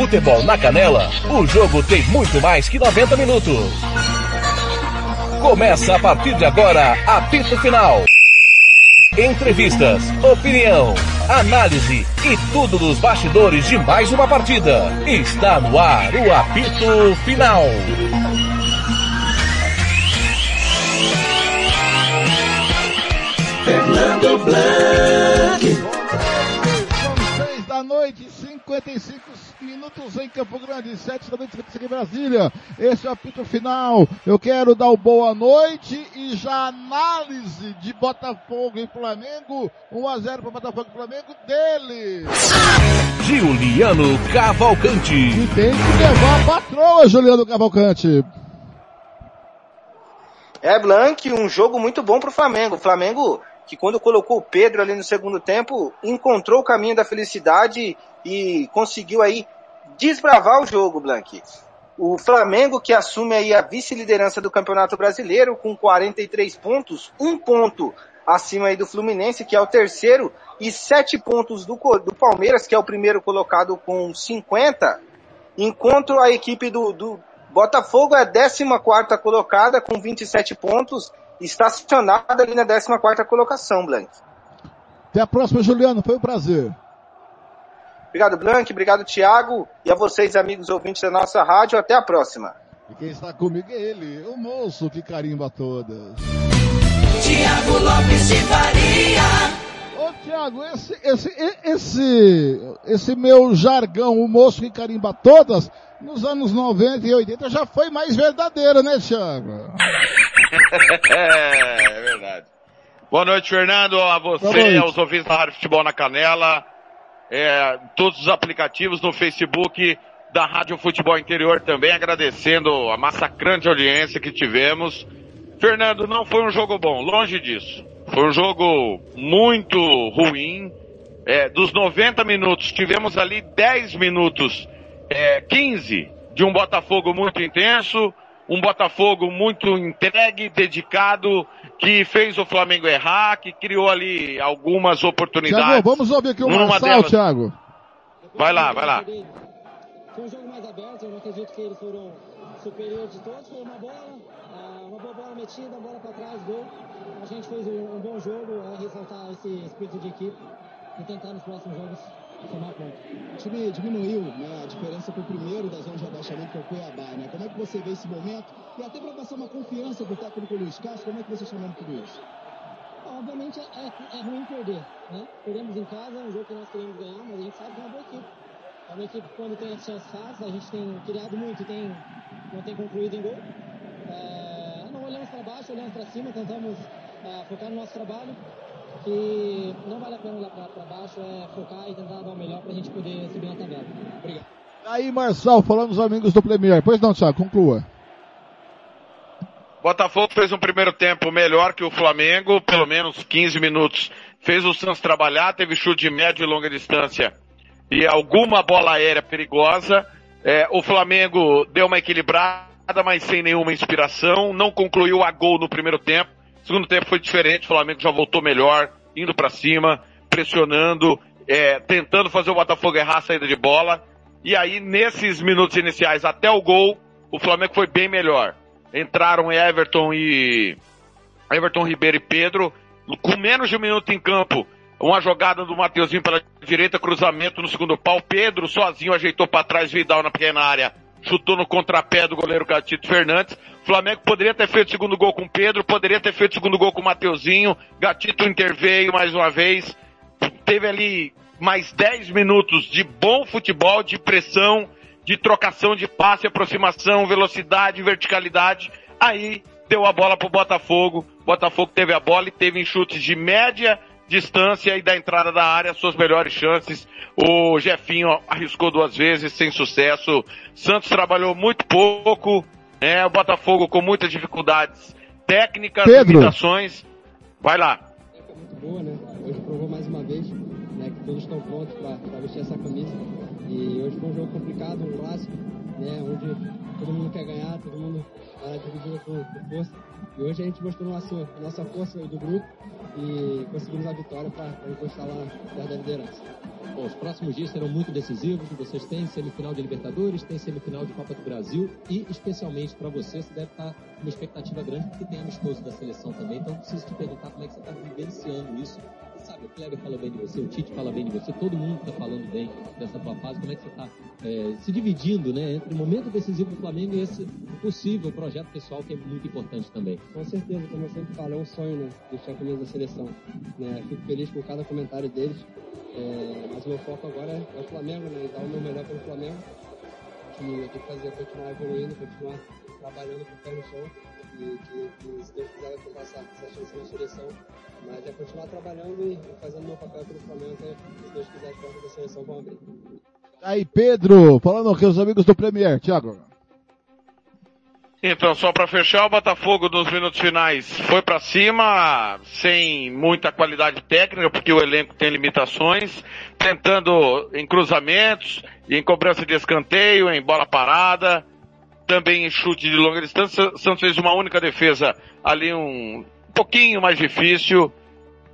futebol na canela, o jogo tem muito mais que 90 minutos. Começa a partir de agora, apito final. Entrevistas, opinião, análise e tudo dos bastidores de mais uma partida. Está no ar o apito final. Fernando Blanc. São seis da noite, 55 minutos em Campo Grande, sete da noite em Brasília. Esse é o apito final. Eu quero dar o boa noite e já análise de Botafogo e Flamengo. 1 a 0 para Botafogo e Flamengo dele. Juliano Cavalcante. E tem que levar a patroa, Juliano Cavalcante. É, Blank, um jogo muito bom pro Flamengo. O Flamengo, que quando colocou o Pedro ali no segundo tempo, encontrou o caminho da felicidade e conseguiu aí desbravar o jogo, Blank. O Flamengo que assume aí a vice-liderança do Campeonato Brasileiro com 43 pontos, um ponto acima aí do Fluminense, que é o terceiro, e sete pontos do, do Palmeiras, que é o primeiro colocado com 50, enquanto a equipe do, do Botafogo é a 14 colocada com 27 pontos, estacionada ali na 14 colocação, Blank. Até a próxima, Juliano. Foi um prazer. Obrigado, Blank. Obrigado, Thiago. E a vocês, amigos ouvintes da nossa rádio. Até a próxima. E quem está comigo é ele, o moço que carimba todas. Tiago Lopes de Faria. Ô, Thiago, esse, esse, esse, esse meu jargão, o moço que carimba todas, nos anos 90 e 80 já foi mais verdadeiro, né, Thiago? é, é verdade. Boa noite, Fernando, a você, aos ouvintes da Rádio Futebol na Canela, é, todos os aplicativos no Facebook da Rádio Futebol Interior também, agradecendo a massacrante audiência que tivemos. Fernando, não foi um jogo bom, longe disso. Foi um jogo muito ruim. É, dos 90 minutos, tivemos ali 10 minutos, é, 15 de um Botafogo muito intenso, um Botafogo muito entregue, dedicado, que fez o Flamengo errar, que criou ali algumas oportunidades. Thiago, vamos ouvir aqui o Marçal, delas... Thiago. Vai lá, vai lá. Foi um jogo mais aberto, eu não acredito que eles foram superiores de todos. Foi uma bola, uma boa bola metida, bola para trás, gol. A gente fez um bom jogo, é ressaltar esse espírito de equipe e tentar nos próximos jogos. O time diminuiu né, a diferença para o primeiro da zona de abaixamento, que é o Cuiabá. Né? Como é que você vê esse momento? E até para passar uma confiança para o técnico Luiz Castro, como é que você está chamando tudo isso? Obviamente é, é, ruim perder. Né? Perdemos em casa, é um jogo que nós queremos ganhar, mas a gente sabe que é uma boa equipe. É uma equipe que quando tem as chances fáceis, a gente tem criado muito tem, não tem concluído em gol. É, não olhamos para baixo, olhamos para cima, tentamos é, focar no nosso trabalho que não vale a pena olhar para baixo, é focar e tentar dar o melhor para a gente poder subir na tabela. Obrigado. Aí, Marçal, falando dos amigos do Premier. Pois não, Thiago, conclua. Botafogo fez um primeiro tempo melhor que o Flamengo, pelo menos 15 minutos. Fez o Santos trabalhar, teve chute de média e longa distância e alguma bola aérea perigosa. É, o Flamengo deu uma equilibrada, mas sem nenhuma inspiração. Não concluiu a gol no primeiro tempo. Segundo tempo foi diferente, o Flamengo já voltou melhor, indo para cima, pressionando, é, tentando fazer o Botafogo errar a saída de bola. E aí, nesses minutos iniciais, até o gol, o Flamengo foi bem melhor. Entraram Everton e Everton Ribeiro e Pedro, com menos de um minuto em campo. Uma jogada do Mateuzinho pela direita, cruzamento no segundo pau. Pedro sozinho ajeitou para trás, Vidal na pequena área chutou no contrapé do goleiro Gatito Fernandes. Flamengo poderia ter feito o segundo gol com Pedro, poderia ter feito o segundo gol com o Mateuzinho. Gatito interveio mais uma vez. Teve ali mais 10 minutos de bom futebol, de pressão, de trocação de passe, aproximação, velocidade, verticalidade. Aí deu a bola pro Botafogo. Botafogo teve a bola e teve chutes de média distância e da entrada da área, suas melhores chances. O Jefinho arriscou duas vezes, sem sucesso. Santos trabalhou muito pouco, né? O Botafogo com muitas dificuldades técnicas, Pedro. limitações. Vai lá. É muito boa, né? Hoje provou mais uma vez né, que todos estão prontos para vestir essa camisa. E hoje foi um jogo complicado, um clássico, né? Onde todo mundo quer ganhar, todo mundo está dividindo com, com força. E hoje a gente mostrou nossa, nossa força do grupo e conseguimos a vitória para encostar lá perto da liderança. Bom, os próximos dias serão muito decisivos. Vocês têm semifinal de Libertadores, tem semifinal de Copa do Brasil e, especialmente para você, você deve estar com uma expectativa grande porque tem amistoso da seleção também. Então, preciso te perguntar como é que você está vivenciando isso. Sabe, o Kleber fala bem de você, o Tite fala bem de você, todo mundo está falando bem dessa tua fase. Como é que você está é, se dividindo né, entre o momento decisivo do Flamengo e esse possível projeto pessoal que é muito importante também? Com certeza, como eu sempre falo, é um sonho, né? Deixar a camisa da seleção. Né? Fico feliz com cada comentário deles. É, mas meu foco agora é, o Flamengo, né? E dar o meu melhor pelo Flamengo. Que eu tenho que fazer continuar evoluindo, continuar trabalhando com o pé no chão. E que, que se Deus quiser vai tentar essa, chance na seleção. Mas é continuar trabalhando e fazendo meu papel pelo Flamengo, se Deus quiser as portas da seleção vão abrir. Aí, Pedro, falando com os amigos do Premier, Thiago. Então, só para fechar, o Botafogo nos minutos finais foi para cima, sem muita qualidade técnica, porque o elenco tem limitações, tentando em cruzamentos, em cobrança de escanteio, em bola parada, também em chute de longa distância. Santos fez uma única defesa ali um pouquinho mais difícil.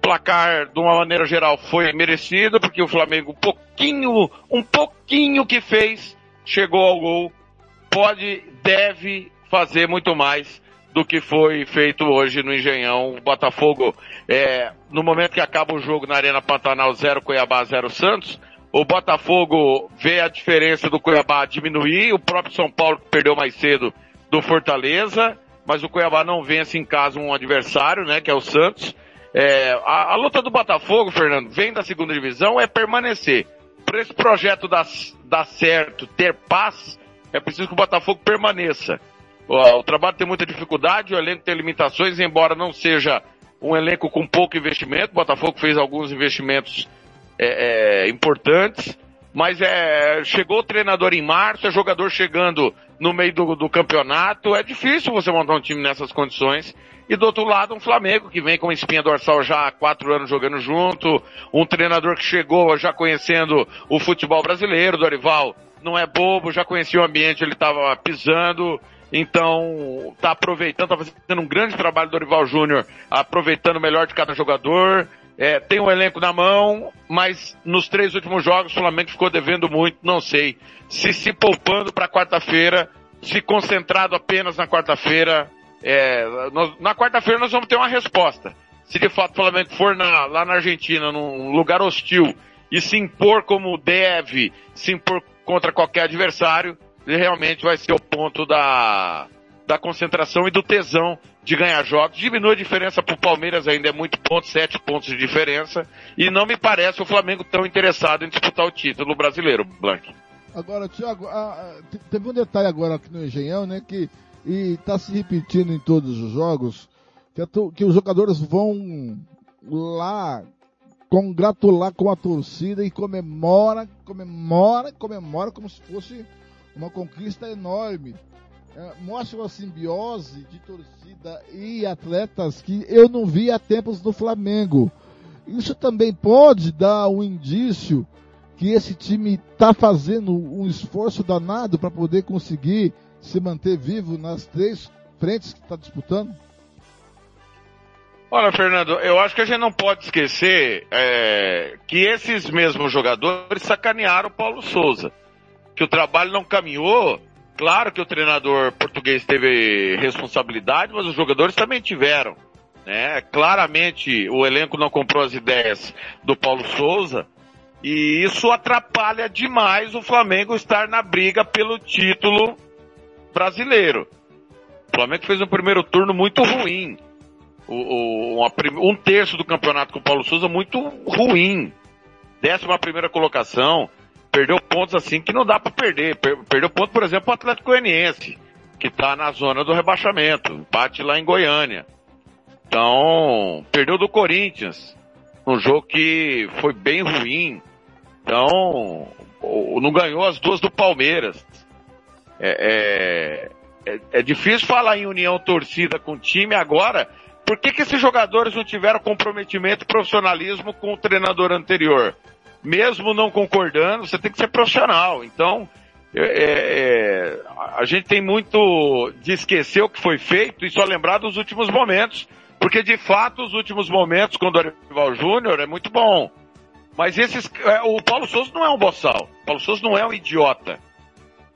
Placar, de uma maneira geral, foi merecido, porque o Flamengo, um pouquinho, um pouquinho que fez, chegou ao gol. Pode, deve fazer muito mais do que foi feito hoje no Engenhão. O Botafogo, é, no momento que acaba o jogo na Arena Pantanal 0 Cuiabá 0 Santos, o Botafogo vê a diferença do Cuiabá diminuir, o próprio São Paulo que perdeu mais cedo do Fortaleza, mas o Cuiabá não vence em casa um adversário, né, que é o Santos. É, a, a, luta do Botafogo, Fernando, vem da segunda divisão, é permanecer. Para esse projeto dar, dar certo, ter paz, é preciso que o Botafogo permaneça. O, trabalho tem muita dificuldade, o elenco tem limitações, embora não seja um elenco com pouco investimento. O Botafogo fez alguns investimentos é, é, importantes, mas é, chegou o treinador em março, é jogador chegando no meio do, do, campeonato. É difícil você montar um time nessas condições. E do outro lado, um Flamengo que vem com espinha dorsal já há quatro anos jogando junto, um treinador que chegou já conhecendo o futebol brasileiro, Dorival não é bobo, já conhecia o ambiente, ele estava pisando. Então, está aproveitando, está fazendo um grande trabalho do Dorival Júnior, aproveitando o melhor de cada jogador. É, tem um elenco na mão, mas nos três últimos jogos o Flamengo ficou devendo muito, não sei. Se se poupando para quarta-feira, se concentrado apenas na quarta-feira. É, na quarta-feira nós vamos ter uma resposta. Se de fato o Flamengo for na, lá na Argentina, num lugar hostil, e se impor como deve, se impor contra qualquer adversário, realmente vai ser o ponto da, da concentração e do tesão de ganhar jogos. Diminui a diferença para o Palmeiras ainda, é muito ponto, sete pontos de diferença. E não me parece o Flamengo tão interessado em disputar o título brasileiro, Blank. Agora, Thiago, ah, teve um detalhe agora aqui no Engenhão, né, que está se repetindo em todos os jogos, que, a, que os jogadores vão lá congratular com a torcida e comemora, comemora, comemora como se fosse uma conquista enorme. É, mostra uma simbiose de torcida e atletas que eu não vi há tempos no Flamengo. Isso também pode dar um indício que esse time está fazendo um esforço danado para poder conseguir se manter vivo nas três frentes que está disputando? Olha, Fernando, eu acho que a gente não pode esquecer é, que esses mesmos jogadores sacanearam o Paulo Souza que o trabalho não caminhou. Claro que o treinador português teve responsabilidade, mas os jogadores também tiveram. Né? Claramente o elenco não comprou as ideias do Paulo Souza e isso atrapalha demais o Flamengo estar na briga pelo título brasileiro. O Flamengo fez um primeiro turno muito ruim. O, o, uma, um terço do campeonato com o Paulo Souza muito ruim. Décima primeira colocação perdeu pontos assim que não dá para perder. Perdeu ponto, por exemplo, o Atlético Goianiense, que está na zona do rebaixamento, empate lá em Goiânia. Então, perdeu do Corinthians, um jogo que foi bem ruim. Então, não ganhou as duas do Palmeiras. É, é, é, é difícil falar em união torcida com o time agora. Por que, que esses jogadores não tiveram comprometimento e profissionalismo com o treinador anterior? Mesmo não concordando, você tem que ser profissional. Então, é, é, a gente tem muito de esquecer o que foi feito e só lembrar dos últimos momentos, porque de fato os últimos momentos com o Dorival Júnior é muito bom. Mas esses, é, o Paulo Souza não é um boçal. O Paulo Souza não é um idiota.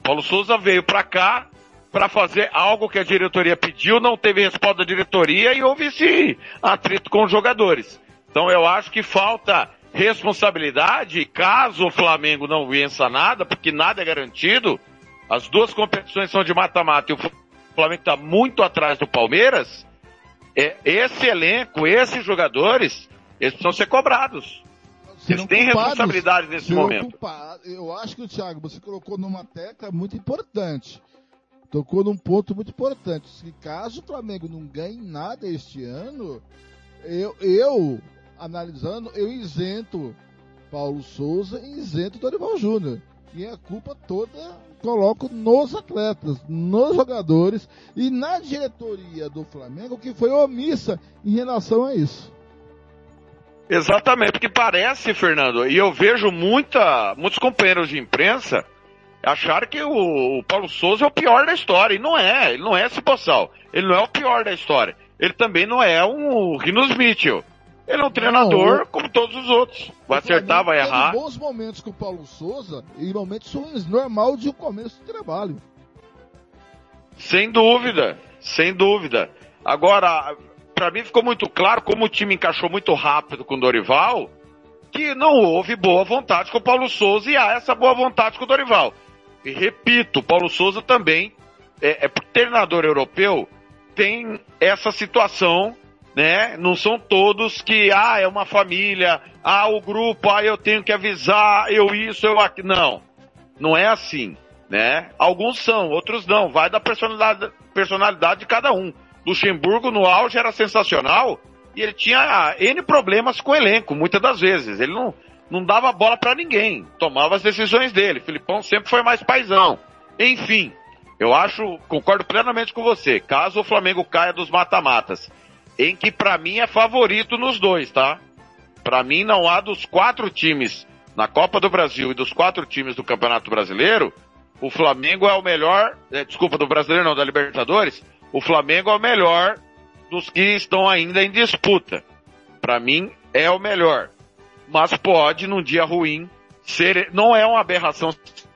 O Paulo Souza veio para cá para fazer algo que a diretoria pediu, não teve resposta da diretoria e houve esse atrito com os jogadores. Então eu acho que falta responsabilidade, caso o Flamengo não vença nada, porque nada é garantido, as duas competições são de mata-mata e o Flamengo está muito atrás do Palmeiras, é, esse elenco, esses jogadores, eles precisam ser cobrados. Eles têm responsabilidade nesse momento. Culpados. Eu acho que o Thiago, você colocou numa tecla muito importante. Tocou num ponto muito importante. Se caso o Flamengo não ganhe nada este ano, eu, eu analisando, eu isento Paulo Souza e isento Dorival Júnior. E a culpa toda coloco nos atletas, nos jogadores e na diretoria do Flamengo que foi omissa em relação a isso. Exatamente, porque parece, Fernando, e eu vejo muita, muitos companheiros de imprensa achar que o, o, Paulo Souza é o pior da história. E não é, ele não é esse boçal. Ele não é o pior da história. Ele também não é um Rinos Mitchell. Ele é um treinador não, como todos os outros. Vai acertar, vai errar. bons momentos com o Paulo Souza e momentos ruins, normal de um começo de trabalho. Sem dúvida, sem dúvida. Agora, para mim ficou muito claro como o time encaixou muito rápido com o Dorival, que não houve boa vontade com o Paulo Souza e há essa boa vontade com o Dorival. E repito, o Paulo Souza também é, é treinador europeu tem essa situação né? Não são todos que, ah, é uma família, ah, o grupo, ah, eu tenho que avisar, eu isso, eu aquilo. Não, não é assim, né? Alguns são, outros não. Vai da personalidade, personalidade de cada um. Luxemburgo no auge era sensacional e ele tinha N problemas com o elenco, muitas das vezes. Ele não, não dava bola para ninguém, tomava as decisões dele. Filipão sempre foi mais paisão. Enfim, eu acho, concordo plenamente com você. Caso o Flamengo caia dos mata-matas em que para mim é favorito nos dois, tá? Para mim não há dos quatro times na Copa do Brasil e dos quatro times do Campeonato Brasileiro, o Flamengo é o melhor, é, desculpa, do Brasileiro não, da Libertadores, o Flamengo é o melhor dos que estão ainda em disputa. Para mim é o melhor. Mas pode, num dia ruim, ser, não é uma aberração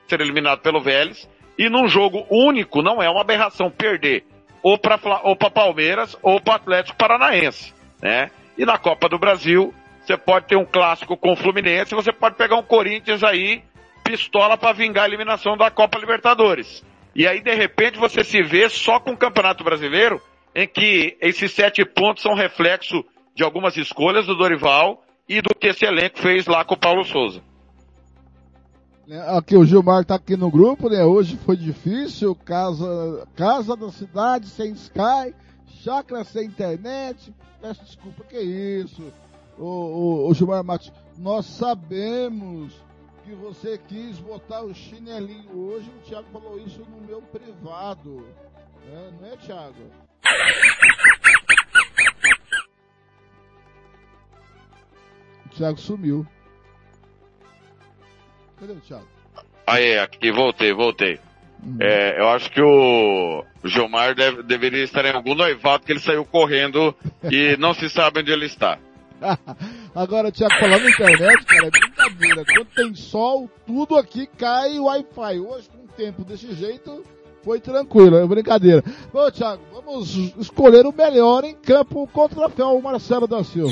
ser eliminado pelo Vélez, e num jogo único não é uma aberração perder ou para ou Palmeiras ou para Atlético Paranaense, né? E na Copa do Brasil, você pode ter um clássico com o Fluminense, você pode pegar um Corinthians aí, pistola para vingar a eliminação da Copa Libertadores. E aí, de repente, você se vê só com o Campeonato Brasileiro, em que esses sete pontos são reflexo de algumas escolhas do Dorival e do que esse elenco fez lá com o Paulo Souza. Né, aqui o Gilmar tá aqui no grupo, né? Hoje foi difícil, casa, casa da cidade sem Sky, chácara sem internet. Peço desculpa, que isso? O, o, o Gilmar Matos, nós sabemos que você quis botar o chinelinho hoje, o Thiago falou isso no meu privado. Né? Não é, Thiago? O Thiago sumiu. Cadê o Thiago? Aí, aqui, voltei, voltei. Uhum. É, eu acho que o Gilmar deve, deveria estar em algum noivado que ele saiu correndo e não se sabe onde ele está. Agora, Thiago, falando na internet, cara, é brincadeira. Quando tem sol, tudo aqui cai Wi-Fi. Hoje, com o tempo desse jeito, foi tranquilo, é brincadeira. Bom, Thiago, vamos escolher o melhor em campo contra o troféu Marcelo da Silva.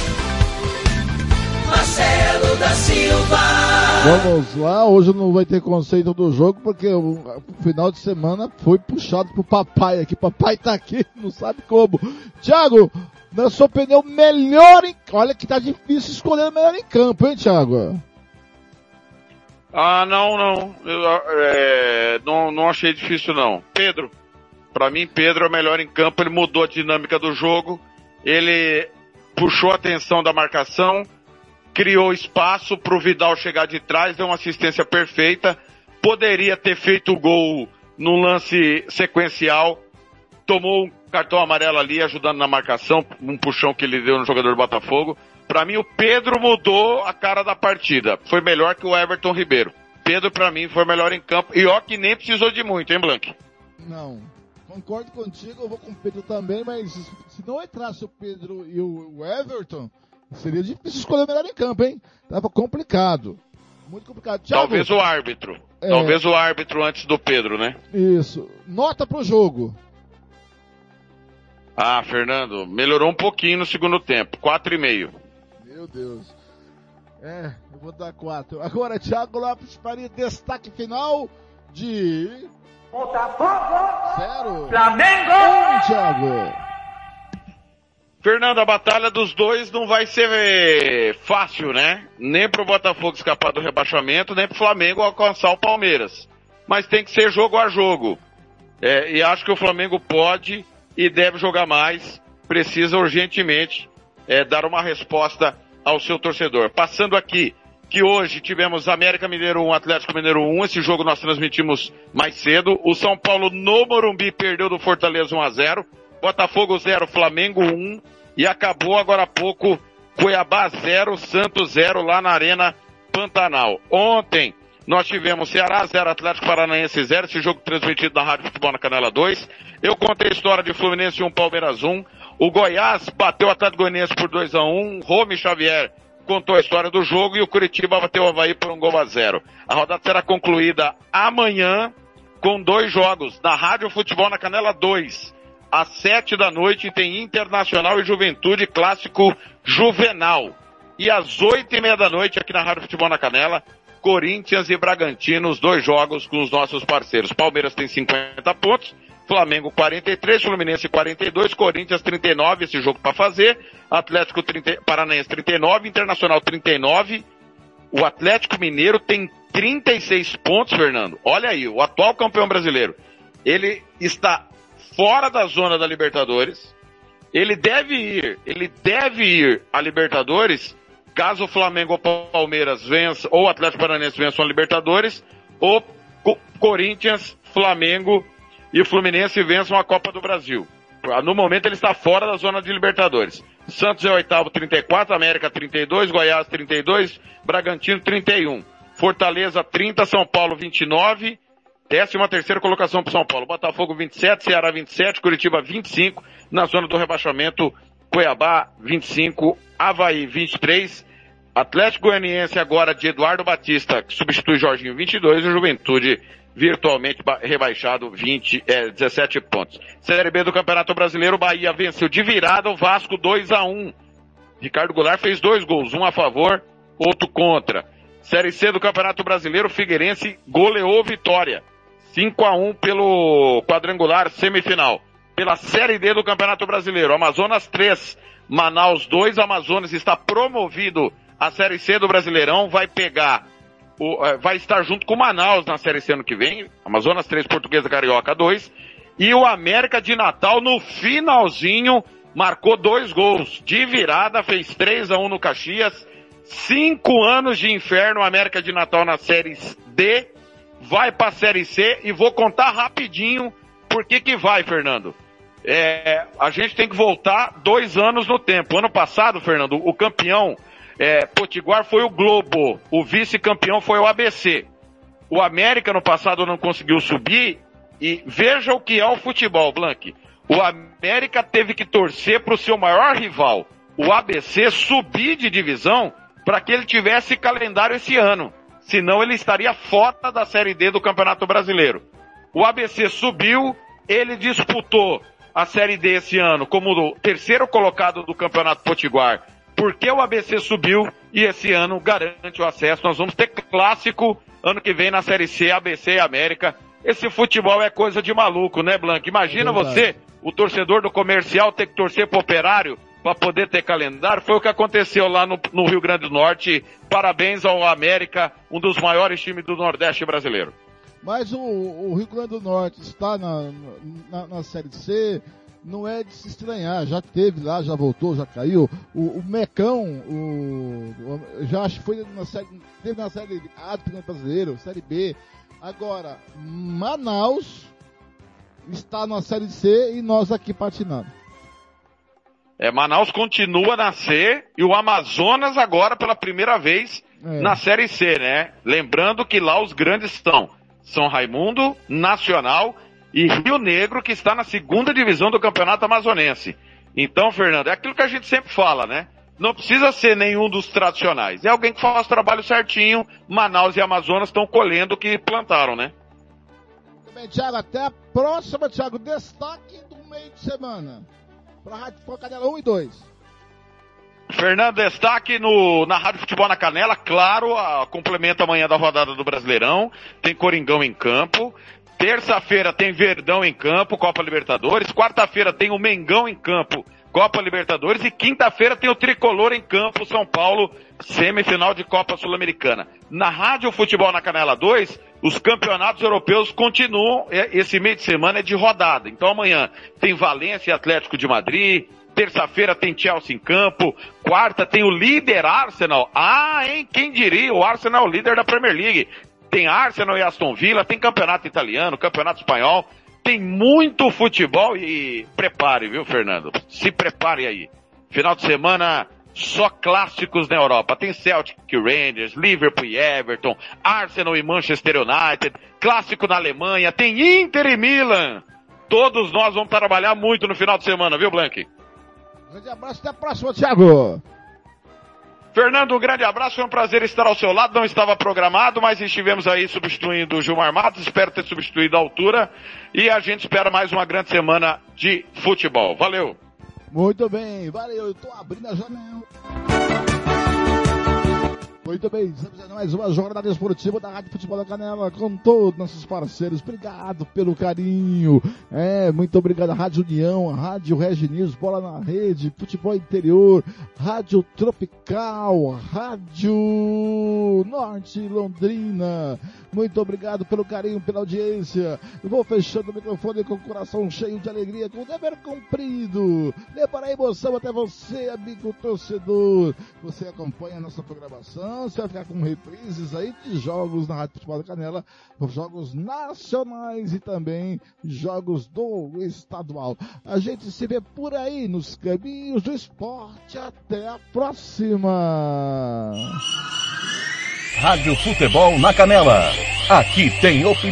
Marcelo da Silva. Vamos lá, hoje não vai ter conceito do jogo porque o, final de semana foi puxado pro papai aqui. Papai tá aqui, não sabe como. Thiago, na sua opinião, melhor em. Olha que tá difícil escolher o melhor em campo, hein, Thiago? Ah, não, não. Eu, é, não, não achei difícil, não. Pedro. Para mim, Pedro é o melhor em campo. Ele mudou a dinâmica do jogo. Ele puxou a atenção da marcação criou espaço para o Vidal chegar de trás, deu uma assistência perfeita, poderia ter feito o gol no lance sequencial, tomou cartão amarelo ali ajudando na marcação, um puxão que ele deu no jogador do Botafogo. Para mim, o Pedro mudou a cara da partida. Foi melhor que o Everton Ribeiro. Pedro, para mim, foi melhor em campo. E ó, que nem precisou de muito, hein, Blank? Não. Concordo contigo, eu vou com o Pedro também, mas se não entrasse o Pedro e o Everton, seria difícil escolher o melhor em campo, hein? Tava complicado. Muito complicado. Thiago, Talvez o árbitro. É... Talvez o árbitro antes do Pedro, né? Isso. Nota pro jogo. Ah, Fernando, melhorou um pouquinho no segundo tempo. 4,5. Meu Deus. É, eu vou dar 4. Agora, Thiago Lopes Faria, destaque final de. Botafogo! Zero. Flamengo! Um, Thiago. Fernando, a batalha dos dois não vai ser fácil, né? Nem pro Botafogo escapar do rebaixamento, nem pro Flamengo alcançar o Palmeiras. Mas tem que ser jogo a jogo. É, e acho que o Flamengo pode e deve jogar mais. Precisa urgentemente é, dar uma resposta ao seu torcedor. Passando aqui, que hoje tivemos América Mineiro 1, Atlético Mineiro 1. Esse jogo nós transmitimos mais cedo. O São Paulo no Morumbi perdeu do Fortaleza 1 a 0. Botafogo 0, Flamengo 1 e acabou agora há pouco Cuiabá 0, Santos 0 lá na Arena Pantanal. Ontem nós tivemos Ceará 0, Atlético Paranaense 0, esse jogo transmitido na Rádio Futebol na Canela 2. Eu contei a história de Fluminense 1, Palmeiras 1. O Goiás bateu o Atlético Goianiense por 2 a 1. Rome Xavier contou a história do jogo e o Curitiba bateu o Havaí por um gol a zero. A rodada será concluída amanhã com dois jogos na Rádio Futebol na Canela 2 às sete da noite tem Internacional e Juventude Clássico Juvenal. E às oito e meia da noite, aqui na Rádio Futebol na Canela, Corinthians e Bragantino, os dois jogos com os nossos parceiros. Palmeiras tem 50 pontos, Flamengo 43, Fluminense 42, Corinthians 39, esse jogo para fazer, Atlético 30, Paranaense 39, Internacional 39, o Atlético Mineiro tem 36 pontos, Fernando. Olha aí, o atual campeão brasileiro. Ele está fora da zona da Libertadores. Ele deve ir, ele deve ir à Libertadores caso o Flamengo ou Palmeiras vença, ou o Atlético Paranaense vençam a Libertadores, ou Corinthians, Flamengo e Fluminense vençam a Copa do Brasil. No momento ele está fora da zona de Libertadores. Santos é oitavo, 34, América 32, Goiás 32, Bragantino 31. Fortaleza 30, São Paulo 29, Décima terceira colocação para São Paulo. Botafogo 27, Ceará 27, Curitiba 25. Na zona do rebaixamento, Cuiabá 25, Havaí 23. Atlético Goianiense agora de Eduardo Batista, que substitui Jorginho 22 e Juventude virtualmente rebaixado 20, é, 17 pontos. Série B do Campeonato Brasileiro, Bahia venceu de virada o Vasco 2 a 1. Ricardo Goulart fez dois gols, um a favor, outro contra. Série C do Campeonato Brasileiro, Figueirense goleou Vitória. 5 a 1 pelo quadrangular semifinal. Pela Série D do Campeonato Brasileiro. Amazonas 3, Manaus 2. Amazonas está promovido à Série C do Brasileirão. Vai pegar, o, eh, vai estar junto com Manaus na Série C ano que vem. Amazonas 3, Portuguesa Carioca 2. E o América de Natal no finalzinho marcou dois gols. De virada, fez 3 a 1 no Caxias. Cinco anos de inferno, América de Natal na Série D vai para a Série C e vou contar rapidinho por que que vai, Fernando. É, a gente tem que voltar dois anos no tempo. Ano passado, Fernando, o campeão é, Potiguar foi o Globo, o vice-campeão foi o ABC. O América no passado não conseguiu subir e veja o que é o futebol, Blank. O América teve que torcer para o seu maior rival, o ABC, subir de divisão para que ele tivesse calendário esse ano senão ele estaria fora da Série D do Campeonato Brasileiro. O ABC subiu, ele disputou a Série D esse ano como o terceiro colocado do Campeonato Potiguar, porque o ABC subiu e esse ano garante o acesso. Nós vamos ter clássico ano que vem na Série C, ABC e América. Esse futebol é coisa de maluco, né, Blanco? Imagina é você, o torcedor do comercial, ter que torcer pro operário para poder ter calendário. Foi o que aconteceu lá no, no, Rio Grande do Norte. Parabéns ao América, um dos maiores times do Nordeste brasileiro. Mas o, o Rio Grande do Norte está na, na, na, Série C, não é de se estranhar. Já teve lá, já voltou, já caiu. O, o Mecão, o, já acho que foi na série, teve na Série A do Brasileiro, Série B. Agora, Manaus está na Série C e nós aqui patinando. É, Manaus continua na C e o Amazonas agora pela primeira vez É. na Série C, né? Lembrando que lá os grandes estão São Raimundo, Nacional e Rio Negro, que está na segunda divisão do Campeonato Amazonense. Então, Fernando, é aquilo que a gente sempre fala, né? Não precisa ser nenhum dos tradicionais. É alguém que faz o trabalho certinho. Manaus e Amazonas estão colhendo o que plantaram, né? Muito bem, Thiago, até a próxima, Thiago. Destaque do meio de semana. Para a Rádio Futebol Canela 1 e 2. Fernando, destaque no, na Rádio Futebol na Canela, claro, a, complementa amanhã da rodada do Brasileirão, tem Coringão em campo, terça-feira tem Verdão em campo, Copa Libertadores, quarta-feira tem o Mengão em campo, Copa Libertadores, e quinta-feira tem o Tricolor em campo, São Paulo, semifinal de Copa Sul-Americana. Na Rádio Futebol na Canela 2, os campeonatos europeus continuam, é, esse meio de semana é de rodada, então amanhã tem Valência e Atlético de Madrid, Terça-feira tem Chelsea em campo. Quarta tem o líder Arsenal. Ah, hein? Quem diria? O Arsenal é líder da Premier League. Tem Arsenal e Aston Villa, tem campeonato italiano, campeonato espanhol. Tem muito futebol e prepare, viu, Fernando? Se prepare aí. Final de semana só clássicos na Europa. Tem Celtic e Rangers, Liverpool e Everton, Arsenal e Manchester United, clássico na Alemanha, tem Inter e Milan. Todos nós vamos trabalhar muito no final de semana, viu, Blank? Grande abraço, até a próxima, Thiago. Fernando, um grande abraço, foi um prazer estar ao seu lado, não estava programado, mas estivemos aí substituindo o Gilmar Matos, espero ter substituído a altura, e a gente espera mais uma grande semana de futebol. Valeu! Muito bem, valeu, eu tô abrindo a janela. Muito bem, estamos mais uma jornada esportiva da Rádio Futebol da Canela com todos nossos parceiros. Obrigado pelo carinho. É, muito obrigado Rádio União, Rádio Regi News, Bola na Rede, Futebol Interior, Rádio Tropical, Rádio Norte Londrina. Muito obrigado pelo carinho, pela audiência. Eu vou fechando o microfone com o coração cheio de alegria, com o dever cumprido. Levar a emoção até você, amigo torcedor. Você acompanha a nossa programação, você vai ficar com reprises aí de jogos na Rádio Futebol da Canela, jogos nacionais e também jogos do estadual. A gente se vê por aí nos caminhos do esporte. Até a próxima. Rádio Futebol na Canela. Aqui tem opinião.